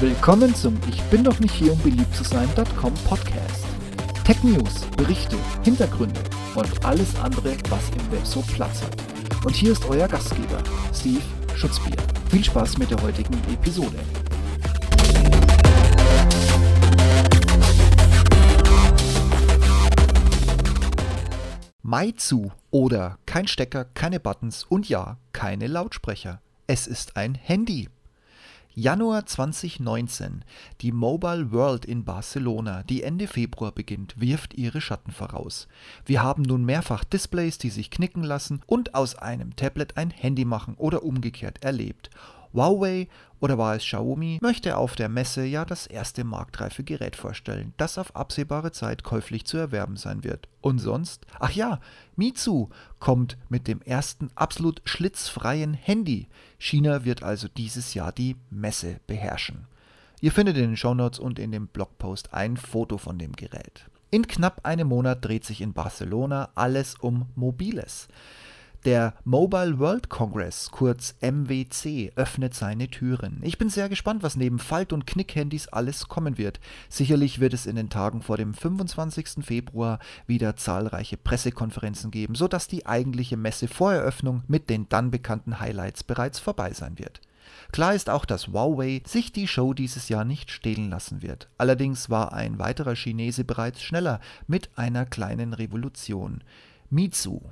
Willkommen zum Ich bin doch nicht hier, um beliebt zu sein.com Podcast. Tech News, Berichte, Hintergründe und alles andere, was im Web so Platz hat. Und hier ist euer Gastgeber, Steve Schutzbier. Viel Spaß mit der heutigen Episode. Maizu oder kein Stecker, keine Buttons und ja, keine Lautsprecher. Es ist ein Handy. Januar 2019. Die Mobile World in Barcelona, die Ende Februar beginnt, wirft ihre Schatten voraus. Wir haben nun mehrfach Displays, die sich knicken lassen und aus einem Tablet ein Handy machen oder umgekehrt erlebt. Huawei oder war es Xiaomi möchte auf der Messe ja das erste marktreife Gerät vorstellen, das auf absehbare Zeit käuflich zu erwerben sein wird. Und sonst? Ach ja, Mizu kommt mit dem ersten absolut schlitzfreien Handy. China wird also dieses Jahr die Messe beherrschen. Ihr findet in den Shownotes und in dem Blogpost ein Foto von dem Gerät. In knapp einem Monat dreht sich in Barcelona alles um Mobiles. Der Mobile World Congress, kurz MWC, öffnet seine Türen. Ich bin sehr gespannt, was neben Falt- und Knickhandys alles kommen wird. Sicherlich wird es in den Tagen vor dem 25. Februar wieder zahlreiche Pressekonferenzen geben, sodass die eigentliche Messe vor Eröffnung mit den dann bekannten Highlights bereits vorbei sein wird. Klar ist auch, dass Huawei sich die Show dieses Jahr nicht stehlen lassen wird. Allerdings war ein weiterer Chinese bereits schneller mit einer kleinen Revolution. Mizu,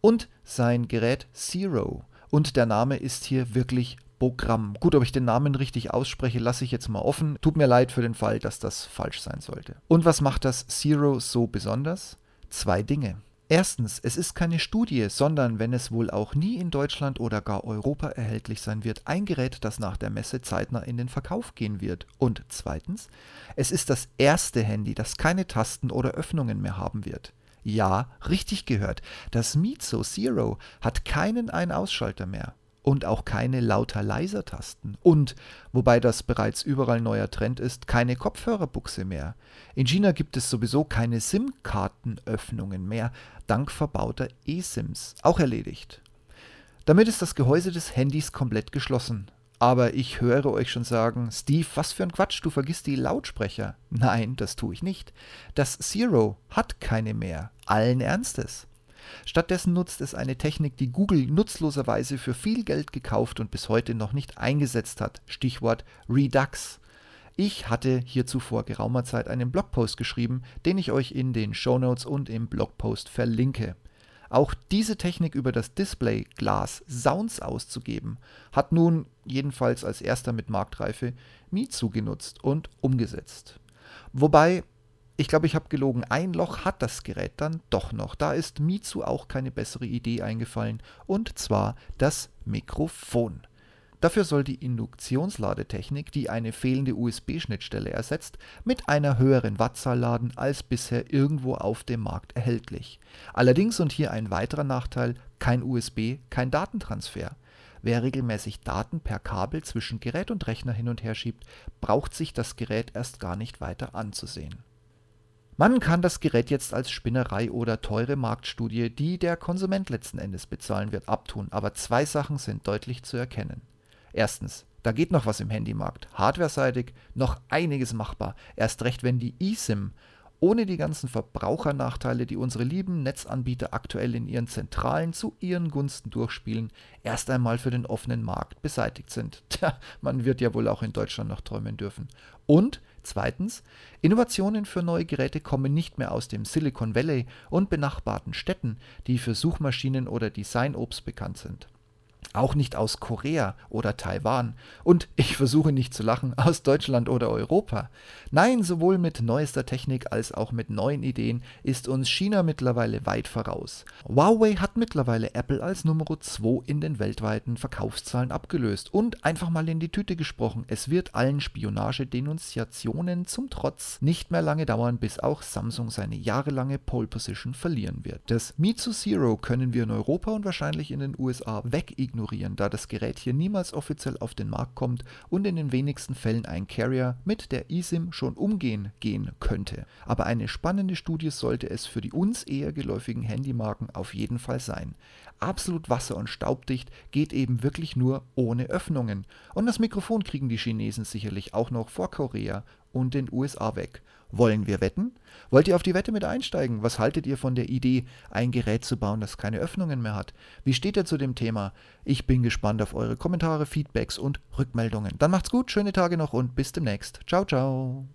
und sein Gerät Zero. Und der Name ist hier wirklich Programm. Gut, ob ich den Namen richtig ausspreche, lasse ich jetzt mal offen. Tut mir leid für den Fall, dass das falsch sein sollte. Und was macht das Zero so besonders? Zwei Dinge. Erstens, es ist keine Studie, sondern wenn es wohl auch nie in Deutschland oder gar Europa erhältlich sein wird, ein Gerät, das nach der Messe zeitnah in den Verkauf gehen wird. Und zweitens, es ist das erste Handy, das keine Tasten oder Öffnungen mehr haben wird. Ja, richtig gehört. Das Mizo Zero hat keinen Ein-Ausschalter mehr und auch keine lauter-leiser-Tasten. Und, wobei das bereits überall neuer Trend ist, keine Kopfhörerbuchse mehr. In China gibt es sowieso keine SIM-Kartenöffnungen mehr, dank verbauter eSIMs. Auch erledigt. Damit ist das Gehäuse des Handys komplett geschlossen. Aber ich höre euch schon sagen, Steve, was für ein Quatsch, du vergisst die Lautsprecher. Nein, das tue ich nicht. Das Zero hat keine mehr. Allen Ernstes. Stattdessen nutzt es eine Technik, die Google nutzloserweise für viel Geld gekauft und bis heute noch nicht eingesetzt hat. Stichwort Redux. Ich hatte hierzu vor geraumer Zeit einen Blogpost geschrieben, den ich euch in den Shownotes und im Blogpost verlinke. Auch diese Technik über das Display Glas Sounds auszugeben, hat nun jedenfalls als erster mit Marktreife Mizu genutzt und umgesetzt. Wobei, ich glaube, ich habe gelogen, ein Loch hat das Gerät dann doch noch. Da ist Mizu auch keine bessere Idee eingefallen, und zwar das Mikrofon. Dafür soll die Induktionsladetechnik, die eine fehlende USB-Schnittstelle ersetzt, mit einer höheren Wattzahl laden als bisher irgendwo auf dem Markt erhältlich. Allerdings, und hier ein weiterer Nachteil, kein USB, kein Datentransfer. Wer regelmäßig Daten per Kabel zwischen Gerät und Rechner hin und her schiebt, braucht sich das Gerät erst gar nicht weiter anzusehen. Man kann das Gerät jetzt als Spinnerei oder teure Marktstudie, die der Konsument letzten Endes bezahlen wird, abtun, aber zwei Sachen sind deutlich zu erkennen. Erstens, da geht noch was im Handymarkt. Hardware-seitig noch einiges machbar. Erst recht, wenn die eSIM ohne die ganzen Verbrauchernachteile, die unsere lieben Netzanbieter aktuell in ihren Zentralen zu ihren Gunsten durchspielen, erst einmal für den offenen Markt beseitigt sind. Tja, man wird ja wohl auch in Deutschland noch träumen dürfen. Und zweitens, Innovationen für neue Geräte kommen nicht mehr aus dem Silicon Valley und benachbarten Städten, die für Suchmaschinen oder Designobst bekannt sind. Auch nicht aus Korea oder Taiwan. Und ich versuche nicht zu lachen, aus Deutschland oder Europa. Nein, sowohl mit neuester Technik als auch mit neuen Ideen ist uns China mittlerweile weit voraus. Huawei hat mittlerweile Apple als Nummer 2 in den weltweiten Verkaufszahlen abgelöst. Und einfach mal in die Tüte gesprochen, es wird allen Spionagedenunziationen zum Trotz nicht mehr lange dauern, bis auch Samsung seine jahrelange Pole Position verlieren wird. Das Mi Zero können wir in Europa und wahrscheinlich in den USA wegignorieren ignorieren, da das Gerät hier niemals offiziell auf den Markt kommt und in den wenigsten Fällen ein Carrier mit der eSIM schon umgehen gehen könnte. Aber eine spannende Studie sollte es für die uns eher geläufigen Handymarken auf jeden Fall sein. Absolut wasser- und staubdicht geht eben wirklich nur ohne Öffnungen. Und das Mikrofon kriegen die Chinesen sicherlich auch noch vor Korea und den USA weg. Wollen wir wetten? Wollt ihr auf die Wette mit einsteigen? Was haltet ihr von der Idee, ein Gerät zu bauen, das keine Öffnungen mehr hat? Wie steht ihr zu dem Thema? Ich bin gespannt auf eure Kommentare, Feedbacks und Rückmeldungen. Dann macht's gut, schöne Tage noch und bis demnächst. Ciao, ciao.